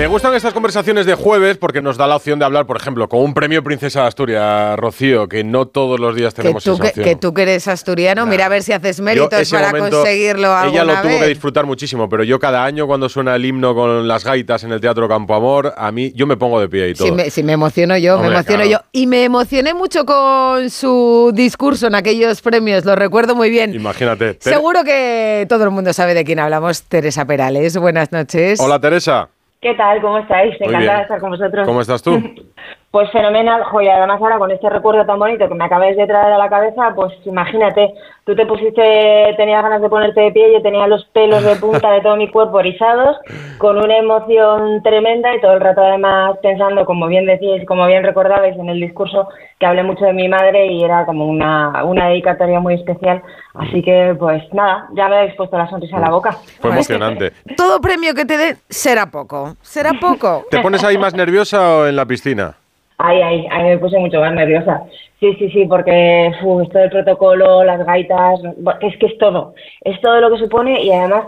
Me gustan estas conversaciones de jueves porque nos da la opción de hablar, por ejemplo, con un premio Princesa de Asturias, Rocío, que no todos los días tenemos que tú, esa opción. Que, tú que eres asturiano, mira a ver si haces méritos para conseguirlo Ella lo tuvo que disfrutar muchísimo, pero yo cada año cuando suena el himno con las gaitas en el Teatro Campo Amor, a mí yo me pongo de pie y todo. Si me, emociono yo, me emociono yo. Y me emocioné mucho con su discurso en aquellos premios, lo recuerdo muy bien. Imagínate. Seguro que todo el mundo sabe de quién hablamos, Teresa Perales. Buenas noches. Hola Teresa. ¿Qué tal? ¿Cómo estáis? Encantada de estar con vosotros. ¿Cómo estás tú? Pues fenomenal, joya. Además ahora con este recuerdo tan bonito que me acabáis de traer a la cabeza, pues imagínate, tú te pusiste, tenías ganas de ponerte de pie, yo tenía los pelos de punta de todo mi cuerpo erizados, con una emoción tremenda y todo el rato además pensando, como bien decís, como bien recordabais en el discurso, que hablé mucho de mi madre y era como una, una dedicatoria muy especial. Así que pues nada, ya me habéis puesto la sonrisa a la boca. Fue emocionante. Todo premio que te den será poco, será poco. ¿Te pones ahí más nerviosa o en la piscina? Ay, ay, ay, me puse mucho más nerviosa. Sí, sí, sí, porque uf, esto del protocolo, las gaitas, es que es todo. Es todo lo que supone y además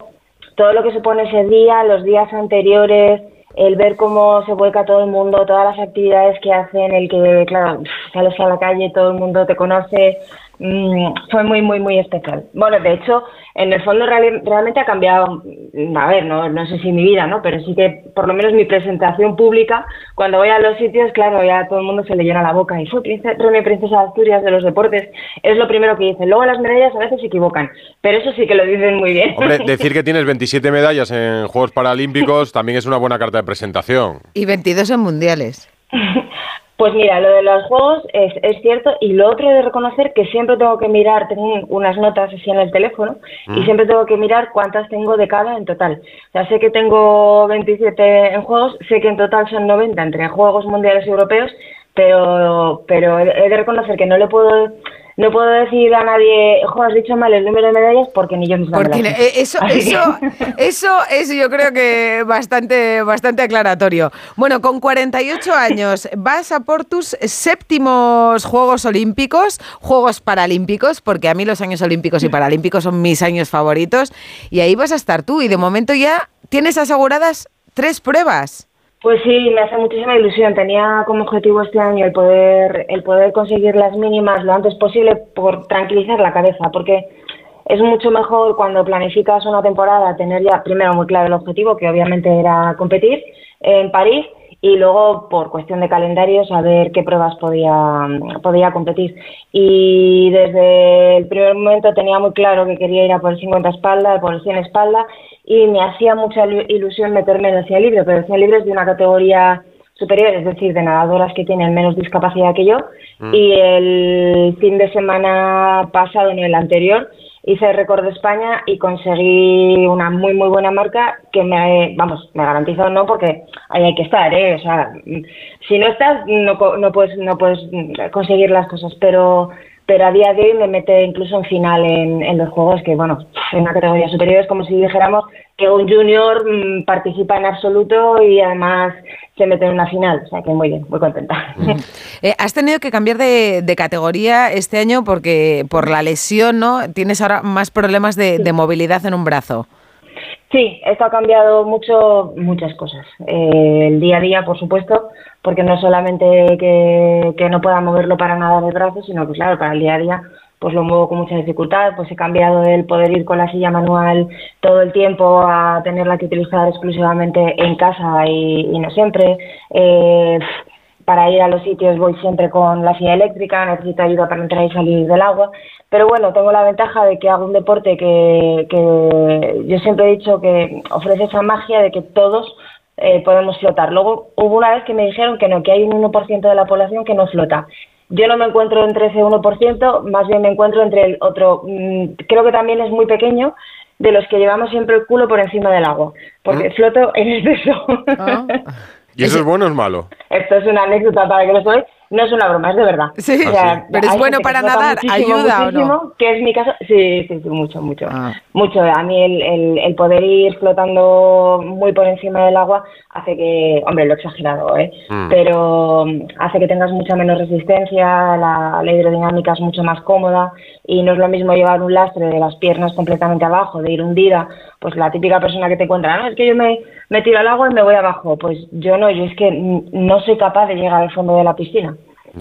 todo lo que supone ese día, los días anteriores, el ver cómo se vuelca todo el mundo, todas las actividades que hacen, el que, claro, sales a la calle, todo el mundo te conoce, Mm, fue muy, muy, muy especial. Bueno, de hecho, en el fondo realmente ha cambiado, mm, a ver, no, no sé si mi vida, ¿no? Pero sí que por lo menos mi presentación pública, cuando voy a los sitios, claro, ya todo el mundo se le llena la boca y fue princesa, premio Princesa de Asturias de los deportes, es lo primero que dicen. Luego las medallas a veces se equivocan, pero eso sí que lo dicen muy bien. Hombre, decir que tienes 27 medallas en Juegos Paralímpicos también es una buena carta de presentación. Y 22 en Mundiales. Pues mira, lo de los juegos es, es cierto y lo otro de reconocer que siempre tengo que mirar, tengo unas notas así en el teléfono y mm. siempre tengo que mirar cuántas tengo de cada en total. O sea, sé que tengo 27 en juegos, sé que en total son 90 entre juegos mundiales y europeos, pero, pero he de reconocer que no le puedo no puedo decir a nadie, ojo, has dicho mal el número de medallas porque ni yo misma porque eh, Eso, eso, eso es yo creo que bastante, bastante aclaratorio. Bueno, con 48 años vas a por tus séptimos Juegos Olímpicos, Juegos Paralímpicos, porque a mí los años olímpicos y paralímpicos son mis años favoritos, y ahí vas a estar tú, y de momento ya tienes aseguradas tres pruebas. Pues sí, me hace muchísima ilusión. Tenía como objetivo este año el poder, el poder conseguir las mínimas lo antes posible por tranquilizar la cabeza, porque es mucho mejor cuando planificas una temporada tener ya primero muy claro el objetivo, que obviamente era competir en París, y luego por cuestión de calendario saber qué pruebas podía, podía competir. Y desde el primer momento tenía muy claro que quería ir a por el 50 espalda, por el 100 espalda y me hacía mucha ilusión meterme en el 100 libre, pero el 100 libre es de una categoría superior, es decir, de nadadoras que tienen menos discapacidad que yo. Mm. Y el fin de semana pasado, en el anterior, hice récord de España y conseguí una muy, muy buena marca que me, vamos, me garantizó no, porque ahí hay que estar, ¿eh? O sea, si no estás, no, no, puedes, no puedes conseguir las cosas, pero pero a día de hoy me mete incluso en final en, los juegos que, bueno, en una categoría superior es como si dijéramos que un junior mm, participa en absoluto y además se mete en una final, o sea que muy bien, muy contenta. Eh, has tenido que cambiar de, categoría este año porque por la lesión, ¿no? Tienes ahora más problemas de, movilidad en un brazo. Sí, esto ha cambiado mucho, muchas cosas. Eh, el día a día, por supuesto, porque no solamente que, que no pueda moverlo para nada de brazo, sino que claro, para el día a día pues lo muevo con mucha dificultad, pues he cambiado del poder ir con la silla manual todo el tiempo a tenerla que utilizar exclusivamente en casa y, no siempre. Eh, para ir a los sitios voy siempre con la silla eléctrica, necesito ayuda para entrar y salir del agua. Pero bueno, tengo la ventaja de que hago un deporte que, que yo siempre he dicho que ofrece esa magia de que todos eh, podemos flotar. Luego hubo una vez que me dijeron que no, que hay un 1% de la población que no flota. Yo no me encuentro entre ese 1%, más bien me encuentro entre el otro, mm, creo que también es muy pequeño, de los que llevamos siempre el culo por encima del agua, porque ¿Mm? floto en exceso. Ah. ¿Y eso es bueno o es malo? Esto es una anécdota para que lo sabéis. No es una broma, es de verdad. Sí, pero es bueno para nadar, ayuda o no. Que es mi caso, sí, sí, sí mucho, mucho. Ah. Mucho. A mí el, el, poder ir flotando muy por encima del agua hace que, hombre, lo he exagerado, ¿eh? Mm. Pero hace que tengas mucha menos resistencia, la, la hidrodinámica es mucho más cómoda y no es lo mismo llevar un lastre de las piernas completamente abajo, de ir hundida, pues la típica persona que te encuentra, no, es que yo me me tiro al agua y me voy abajo. Pues yo no, yo es que no soy capaz de llegar al fondo de la piscina.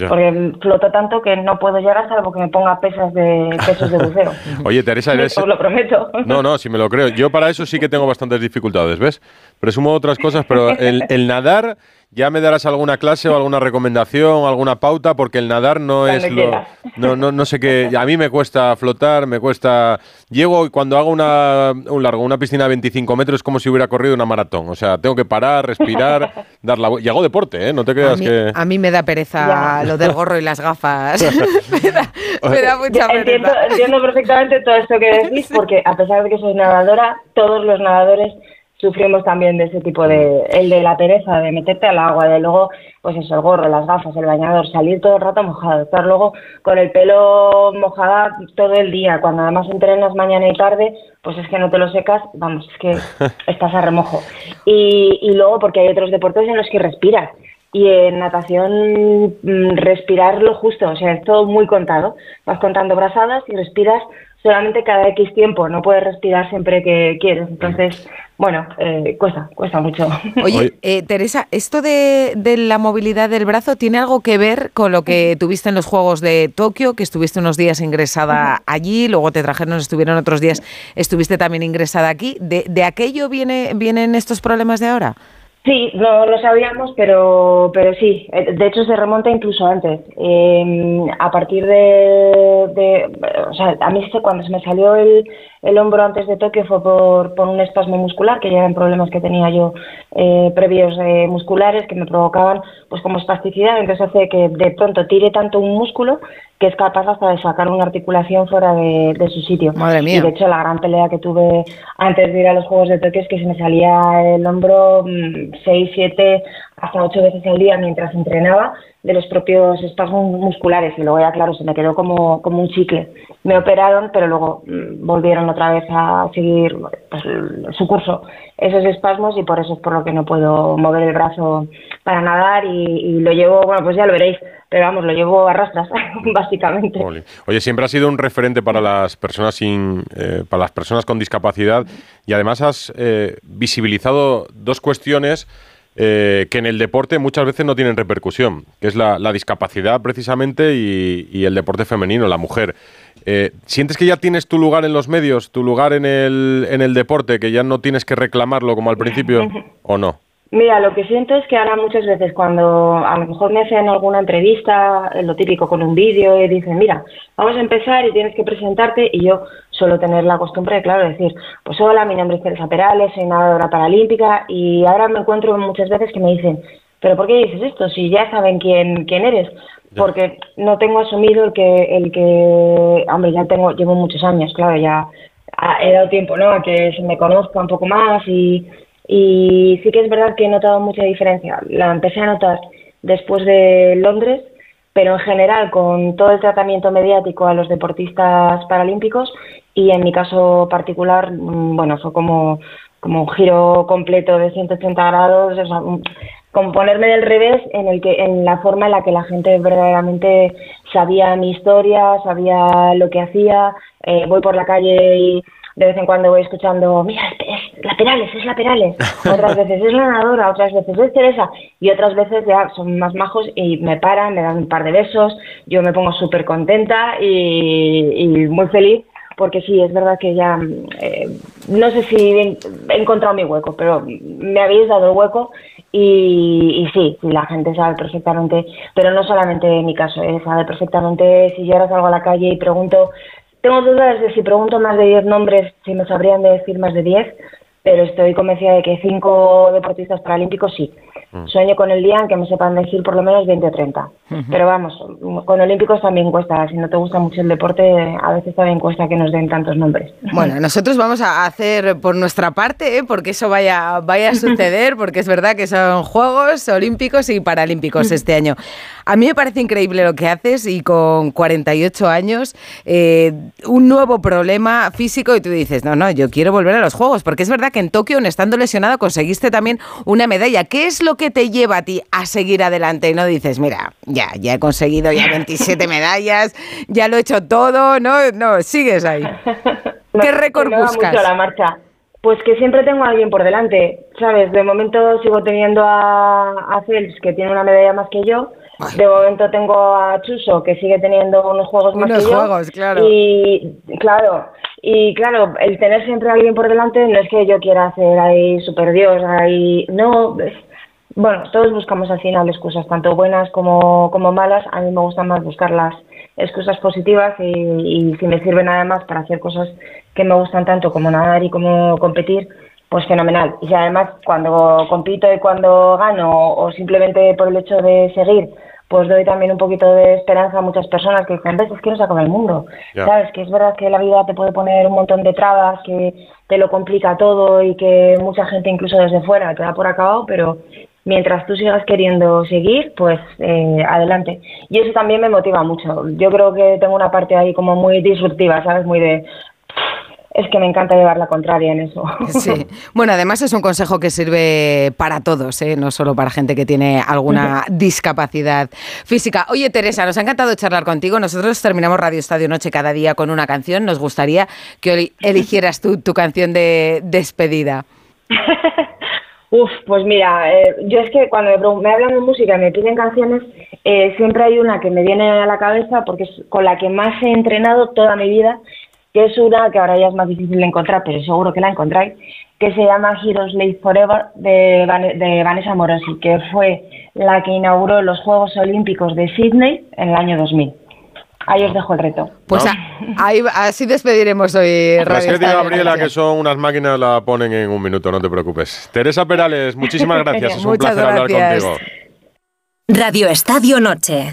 Porque floto tanto que no puedo llegar salvo que me ponga pesas de pesos de buceo. Oye, Teresa, eres... Os lo prometo. No, no, si me lo creo. Yo para eso sí que tengo bastantes dificultades, ¿ves? Presumo otras cosas, pero el nadar ya me darás alguna clase o alguna recomendación, alguna pauta, porque el nadar no es lo. No, no, no sé qué. A mí me cuesta flotar, me cuesta. Llego y cuando hago una, un largo, una piscina de 25 metros, es como si hubiera corrido una maratón. O sea, tengo que parar, respirar, dar la Y hago deporte, ¿eh? No te creas que. A mí me da pereza lo del gorro y las gafas. me, da, mucha pereza. entiendo perfectamente todo esto que decís, porque a pesar de que soy nadadora, todos los nadadores sufrimos también de ese tipo de, el de la pereza, de meterte al agua, de luego, pues eso, el gorro, las gafas, el bañador, salir todo el rato mojado, estar luego con el pelo mojada todo el día, cuando además entrenas mañana y tarde, pues es que no te lo secas, vamos, es que estás a remojo. Y, y luego porque hay otros deportes en los que respiras. Y en natación mm, respirar lo justo, o sea, es todo muy contado. Vas contando brazadas y respiras solamente cada X tiempo, no puedes respirar siempre que quieres. Entonces, bueno, eh, cuesta, cuesta mucho. Oye, eh, Teresa, ¿esto de, la movilidad del brazo tiene algo que ver con lo que tuviste en los Juegos de Tokio, que estuviste unos días ingresada allí, luego te trajeron, estuvieron otros días, estuviste también ingresada aquí? ¿De, de aquello viene, vienen estos problemas de ahora? Sí, no lo sabíamos, pero, pero sí. Eh, de hecho, se remonta incluso antes. Eh, a partir de, de, O sea, a mí cuando se me salió el, el hombro antes de Tokio fue por, por, un espasmo muscular, que ya eran problemas que tenía yo eh, previos eh, musculares que me provocaban pues como espasticidad, entonces hace que de pronto tire tanto un músculo que es capaz hasta de sacar una articulación fuera de, de su sitio. Madre mía. Y de hecho la gran pelea que tuve antes de ir a los Juegos de Tokio es que se me salía el hombro 6, mm, 7, hasta 8 veces al día mientras entrenaba de los propios espasmos musculares y luego ya claro se me quedó como, como un chicle. Me operaron pero luego mm, volvieron otra vez a seguir pues, su curso esos espasmos y por eso es por lo que no puedo mover el brazo para nadar y, lo llevo, bueno pues ya lo veréis, pero vamos, lo llevo a rastras básicamente. Oye, siempre has sido un referente para las personas sin, eh, para las personas con discapacidad y además has eh, visibilizado dos cuestiones eh, que en el deporte muchas veces no tienen repercusión, que es la, discapacidad precisamente y, el deporte femenino, la mujer. Eh, ¿Sientes que ya tienes tu lugar en los medios, tu lugar en el, en el deporte, que ya no tienes que reclamarlo como al principio o no? Mira, lo que siento es que ahora muchas veces cuando a lo mejor me hacen alguna entrevista, lo típico con un vídeo, y dicen, mira, vamos a empezar y tienes que presentarte, y yo suelo tener la costumbre, claro, de decir, pues hola, mi nombre es Teresa Perales, soy nadadora paralímpica, y ahora me encuentro muchas veces que me dicen, pero ¿por qué dices esto? Si ya saben quién, quién eres. Porque no tengo asumido el que, el que, hombre, ya tengo, llevo muchos años, claro, ya he dado tiempo, ¿no? A que se me conozca un poco más y y sí que es verdad que he notado mucha diferencia. La empecé a notar después de Londres, pero en general con todo el tratamiento mediático a los deportistas paralímpicos y en mi caso particular, mm, bueno, fue como, como un giro completo de 180 grados, o sea, ponerme del revés en el que en la forma en la que la gente verdaderamente sabía mi historia, sabía lo que hacía, eh, voy por la calle y de vez en cuando voy escuchando, mira, es la Perales, es la Perales. Otras veces es la nadadora, otras veces es Teresa. Y otras veces ya son más majos y me paran, me dan un par de besos. Yo me pongo súper contenta y, muy feliz porque sí, es verdad que ya, eh, no sé si he encontrado mi hueco, pero me habéis dado el hueco y, y sí, la gente sabe perfectamente, pero no solamente en mi caso, eh, sabe perfectamente si yo ahora salgo a la calle y pregunto tengo dudas de si pregunto más de 10 nombres, si me sabrían decir más de 10, pero estoy convencida de que 5 deportistas paralímpicos sí. Mm. Sueño con el día en que me sepan decir por lo menos 20 o 30. Pero vamos, con olímpicos también cuesta. Si no te gusta mucho el deporte, a veces también cuesta que nos den tantos nombres. Bueno, nosotros vamos a hacer por nuestra parte, ¿eh? porque eso vaya, vaya a suceder, porque es verdad que son Juegos Olímpicos y Paralímpicos este año. A mí me parece increíble lo que haces y con 48 años, eh, un nuevo problema físico y tú dices, no, no, yo quiero volver a los Juegos, porque es verdad que en Tokio, estando lesionado, conseguiste también una medalla. ¿Qué es lo que te lleva a ti a seguir adelante y no dices, mira, ya, ya he conseguido ya 27 medallas, ya lo he hecho todo, no, no, sigues ahí. ¿Qué récord buscas? Mucho la marcha. Pues que siempre tengo a alguien por delante, ¿sabes? De momento sigo teniendo a, a Phelps, que tiene una medalla más que yo. De momento tengo a Chuso, que sigue teniendo unos juegos más Unos que yo. juegos, claro. Y claro, y claro, el tener siempre a alguien por delante no es que yo quiera hacer ahí super Dios, ahí no, bueno, todos buscamos al final excusas, tanto buenas como, como malas. A mí me gusta más buscar las excusas positivas y, y si me sirven además para hacer cosas que me gustan tanto como nadar y como competir, pues fenomenal. Y si además cuando compito y cuando gano o simplemente por el hecho de seguir, pues doy también un poquito de esperanza a muchas personas que dicen, ves, es que no se acaba el mundo. ¿Sabes? Que es verdad que la vida te puede poner un montón de trabas, que te lo complica todo y que mucha gente incluso desde fuera te da por acabado, pero mientras tú sigas queriendo seguir, pues eh, adelante. Y eso también me motiva mucho. Yo creo que tengo una parte ahí como muy disruptiva, ¿sabes? Muy de... Es que me encanta llevar la contraria en eso. Sí. Bueno, además es un consejo que sirve para todos, ¿eh? no solo para gente que tiene alguna discapacidad física. Oye, Teresa, nos ha encantado charlar contigo. Nosotros terminamos Radio Estadio Noche cada día con una canción. Nos gustaría que hoy eligieras tú tu canción de despedida. Uf, pues mira, eh, yo es que cuando me, me hablan de música y me piden canciones, eh, siempre hay una que me viene a la cabeza porque es con la que más he entrenado toda mi vida, que es una que ahora ya es más difícil de encontrar, pero seguro que la encontráis, que se llama Heroes Live Forever de, Van- de Vanessa Morosi, que fue la que inauguró los Juegos Olímpicos de Sydney en el año 2000. Ahí os dejo el reto. Pues No. a- ahí, así despediremos hoy Las Radio que diga Estadio Gabriela que son unas máquinas la ponen en un minuto, no te preocupes. Teresa Perales, muchísimas gracias. Es un Muchas placer hablar gracias. contigo. Radio Estadio Noche.